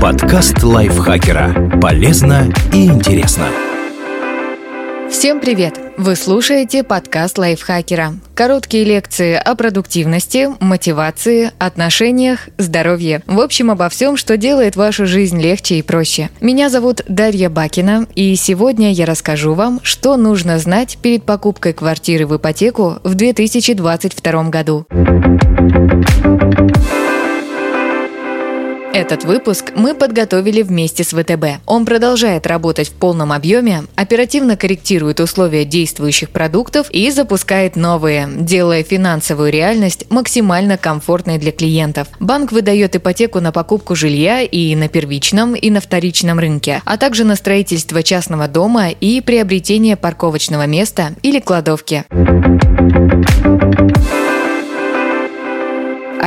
Подкаст лайфхакера. Полезно и интересно. Всем привет! Вы слушаете подкаст лайфхакера. Короткие лекции о продуктивности, мотивации, отношениях, здоровье. В общем, обо всем, что делает вашу жизнь легче и проще. Меня зовут Дарья Бакина, и сегодня я расскажу вам, что нужно знать перед покупкой квартиры в ипотеку в 2022 году. Этот выпуск мы подготовили вместе с ВТБ. Он продолжает работать в полном объеме, оперативно корректирует условия действующих продуктов и запускает новые, делая финансовую реальность максимально комфортной для клиентов. Банк выдает ипотеку на покупку жилья и на первичном, и на вторичном рынке, а также на строительство частного дома и приобретение парковочного места или кладовки.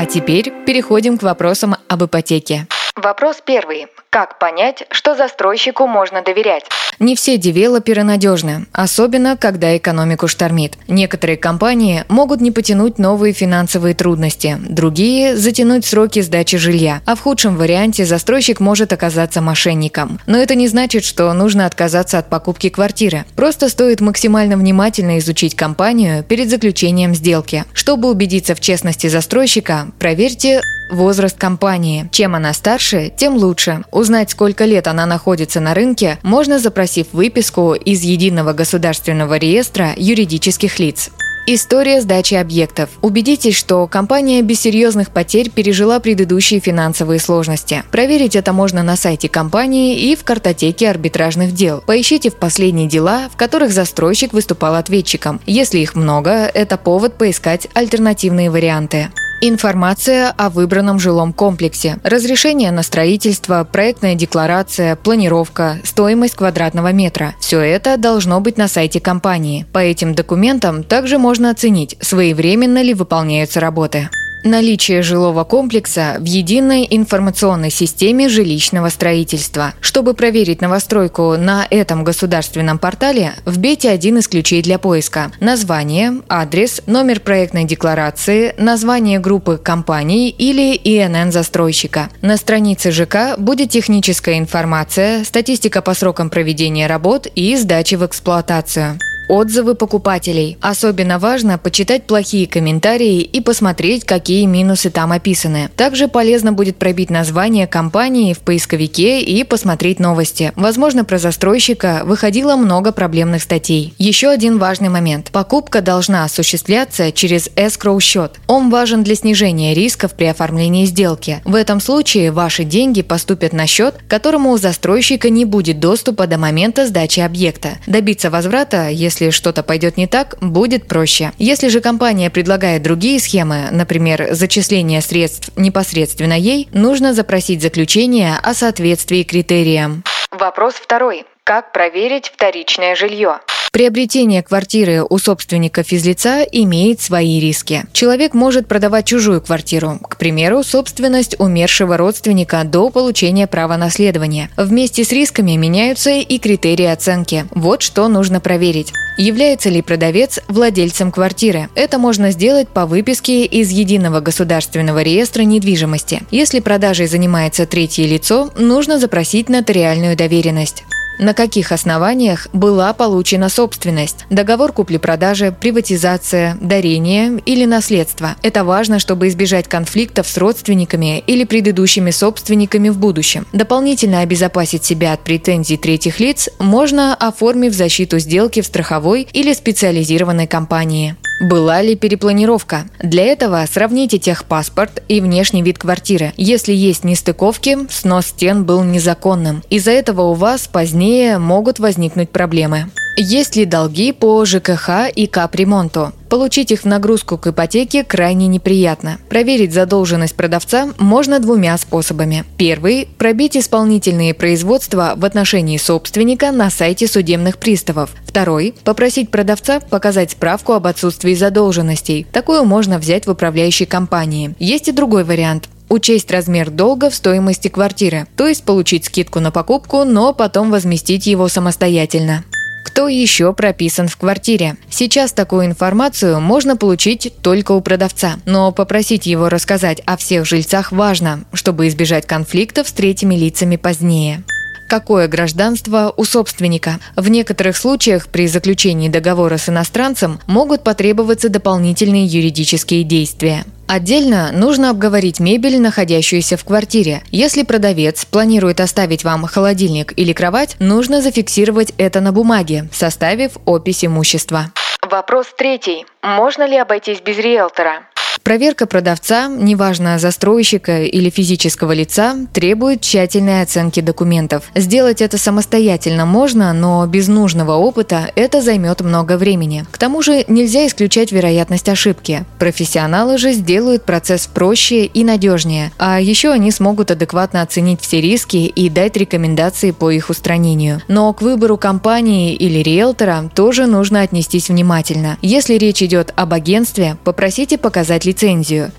А теперь переходим к вопросам об ипотеке. Вопрос первый. Как понять, что застройщику можно доверять? Не все девелоперы надежны, особенно когда экономику штормит. Некоторые компании могут не потянуть новые финансовые трудности, другие – затянуть сроки сдачи жилья, а в худшем варианте застройщик может оказаться мошенником. Но это не значит, что нужно отказаться от покупки квартиры. Просто стоит максимально внимательно изучить компанию перед заключением сделки. Чтобы убедиться в честности застройщика, проверьте Возраст компании. Чем она старше, тем лучше. Узнать, сколько лет она находится на рынке, можно запросив выписку из Единого государственного реестра юридических лиц. История сдачи объектов. Убедитесь, что компания без серьезных потерь пережила предыдущие финансовые сложности. Проверить это можно на сайте компании и в картотеке арбитражных дел. Поищите в последние дела, в которых застройщик выступал ответчиком. Если их много, это повод поискать альтернативные варианты. Информация о выбранном жилом комплексе, разрешение на строительство, проектная декларация, планировка, стоимость квадратного метра. Все это должно быть на сайте компании. По этим документам также можно оценить, своевременно ли выполняются работы. Наличие жилого комплекса в единой информационной системе жилищного строительства. Чтобы проверить новостройку на этом государственном портале, вбейте один из ключей для поиска. Название, адрес, номер проектной декларации, название группы компаний или ИНН застройщика. На странице ЖК будет техническая информация, статистика по срокам проведения работ и сдачи в эксплуатацию. Отзывы покупателей. Особенно важно почитать плохие комментарии и посмотреть, какие минусы там описаны. Также полезно будет пробить название компании в поисковике и посмотреть новости. Возможно, про застройщика выходило много проблемных статей. Еще один важный момент. Покупка должна осуществляться через escrow счет. Он важен для снижения рисков при оформлении сделки. В этом случае ваши деньги поступят на счет, которому у застройщика не будет доступа до момента сдачи объекта. Добиться возврата, если если что-то пойдет не так, будет проще. Если же компания предлагает другие схемы, например, зачисление средств непосредственно ей, нужно запросить заключение о соответствии критериям. Вопрос второй. Как проверить вторичное жилье? Приобретение квартиры у собственника физлица имеет свои риски. Человек может продавать чужую квартиру, к примеру, собственность умершего родственника до получения права наследования. Вместе с рисками меняются и критерии оценки. Вот что нужно проверить. Является ли продавец владельцем квартиры? Это можно сделать по выписке из Единого государственного реестра недвижимости. Если продажей занимается третье лицо, нужно запросить нотариальную доверенность. На каких основаниях была получена собственность? Договор купли-продажи, приватизация, дарение или наследство. Это важно, чтобы избежать конфликтов с родственниками или предыдущими собственниками в будущем. Дополнительно обезопасить себя от претензий третьих лиц можно, оформив защиту сделки в страховой или специализированной компании. Была ли перепланировка? Для этого сравните техпаспорт и внешний вид квартиры. Если есть нестыковки, снос стен был незаконным. Из-за этого у вас позднее могут возникнуть проблемы. Есть ли долги по ЖКХ и капремонту? Получить их в нагрузку к ипотеке крайне неприятно. Проверить задолженность продавца можно двумя способами. Первый – пробить исполнительные производства в отношении собственника на сайте судебных приставов. Второй – попросить продавца показать справку об отсутствии задолженностей. Такую можно взять в управляющей компании. Есть и другой вариант учесть размер долга в стоимости квартиры, то есть получить скидку на покупку, но потом возместить его самостоятельно. Кто еще прописан в квартире? Сейчас такую информацию можно получить только у продавца, но попросить его рассказать о всех жильцах важно, чтобы избежать конфликтов с третьими лицами позднее какое гражданство у собственника. В некоторых случаях при заключении договора с иностранцем могут потребоваться дополнительные юридические действия. Отдельно нужно обговорить мебель, находящуюся в квартире. Если продавец планирует оставить вам холодильник или кровать, нужно зафиксировать это на бумаге, составив опись имущества. Вопрос третий. Можно ли обойтись без риэлтора? Проверка продавца, неважно застройщика или физического лица, требует тщательной оценки документов. Сделать это самостоятельно можно, но без нужного опыта это займет много времени. К тому же нельзя исключать вероятность ошибки. Профессионалы же сделают процесс проще и надежнее, а еще они смогут адекватно оценить все риски и дать рекомендации по их устранению. Но к выбору компании или риэлтора тоже нужно отнестись внимательно. Если речь идет об агентстве, попросите показать лицензию.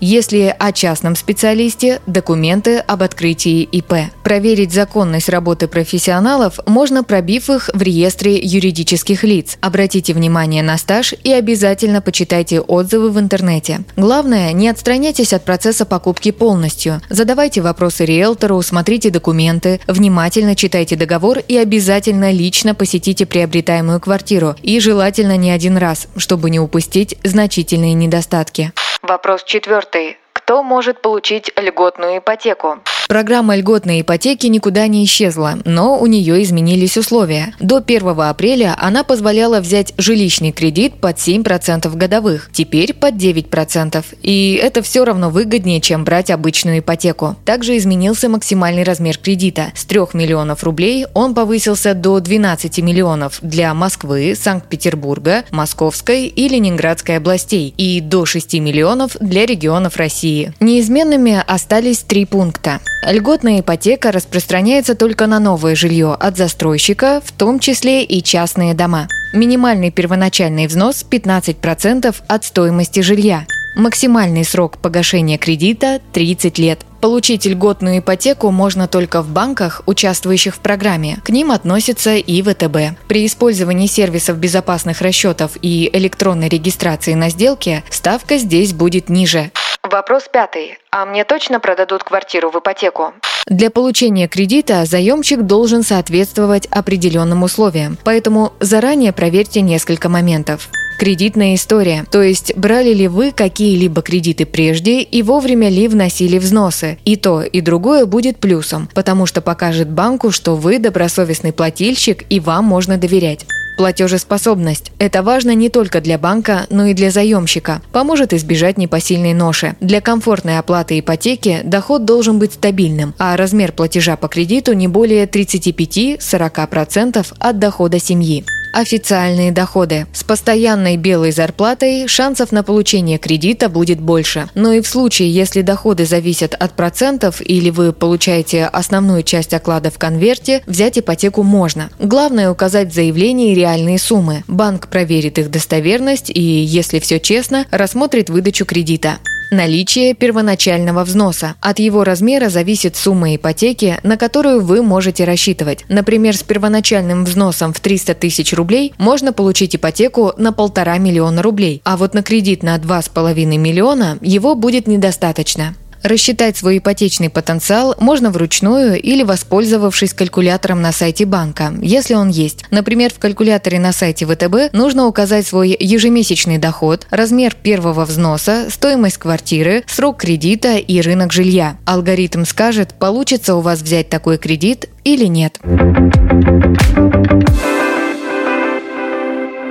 Если о частном специалисте – документы об открытии ИП. Проверить законность работы профессионалов можно, пробив их в реестре юридических лиц. Обратите внимание на стаж и обязательно почитайте отзывы в интернете. Главное, не отстраняйтесь от процесса покупки полностью. Задавайте вопросы риэлтору, смотрите документы, внимательно читайте договор и обязательно лично посетите приобретаемую квартиру. И желательно не один раз, чтобы не упустить значительные недостатки. Вопрос четвертый. Кто может получить льготную ипотеку? Программа льготной ипотеки никуда не исчезла, но у нее изменились условия. До 1 апреля она позволяла взять жилищный кредит под 7% годовых, теперь под 9%. И это все равно выгоднее, чем брать обычную ипотеку. Также изменился максимальный размер кредита. С 3 миллионов рублей он повысился до 12 миллионов для Москвы, Санкт-Петербурга, Московской и Ленинградской областей и до 6 миллионов для регионов России. Неизменными остались три пункта. Льготная ипотека распространяется только на новое жилье от застройщика, в том числе и частные дома. Минимальный первоначальный взнос 15% от стоимости жилья. Максимальный срок погашения кредита – 30 лет. Получить льготную ипотеку можно только в банках, участвующих в программе. К ним относится и ВТБ. При использовании сервисов безопасных расчетов и электронной регистрации на сделке ставка здесь будет ниже. Вопрос пятый. А мне точно продадут квартиру в ипотеку? Для получения кредита заемщик должен соответствовать определенным условиям, поэтому заранее проверьте несколько моментов. Кредитная история, то есть брали ли вы какие-либо кредиты прежде и вовремя ли вносили взносы. И то, и другое будет плюсом, потому что покажет банку, что вы добросовестный плательщик и вам можно доверять. Платежеспособность. Это важно не только для банка, но и для заемщика. Поможет избежать непосильной ноши. Для комфортной оплаты ипотеки доход должен быть стабильным, а размер платежа по кредиту не более 35-40% от дохода семьи. Официальные доходы. С постоянной белой зарплатой шансов на получение кредита будет больше. Но и в случае, если доходы зависят от процентов или вы получаете основную часть оклада в конверте, взять ипотеку можно. Главное указать в заявлении реальные суммы. Банк проверит их достоверность и, если все честно, рассмотрит выдачу кредита. Наличие первоначального взноса. От его размера зависит сумма ипотеки, на которую вы можете рассчитывать. Например, с первоначальным взносом в 300 тысяч рублей можно получить ипотеку на полтора миллиона рублей, а вот на кредит на 2,5 миллиона его будет недостаточно. Рассчитать свой ипотечный потенциал можно вручную или воспользовавшись калькулятором на сайте банка, если он есть. Например, в калькуляторе на сайте ВТБ нужно указать свой ежемесячный доход, размер первого взноса, стоимость квартиры, срок кредита и рынок жилья. Алгоритм скажет, получится у вас взять такой кредит или нет.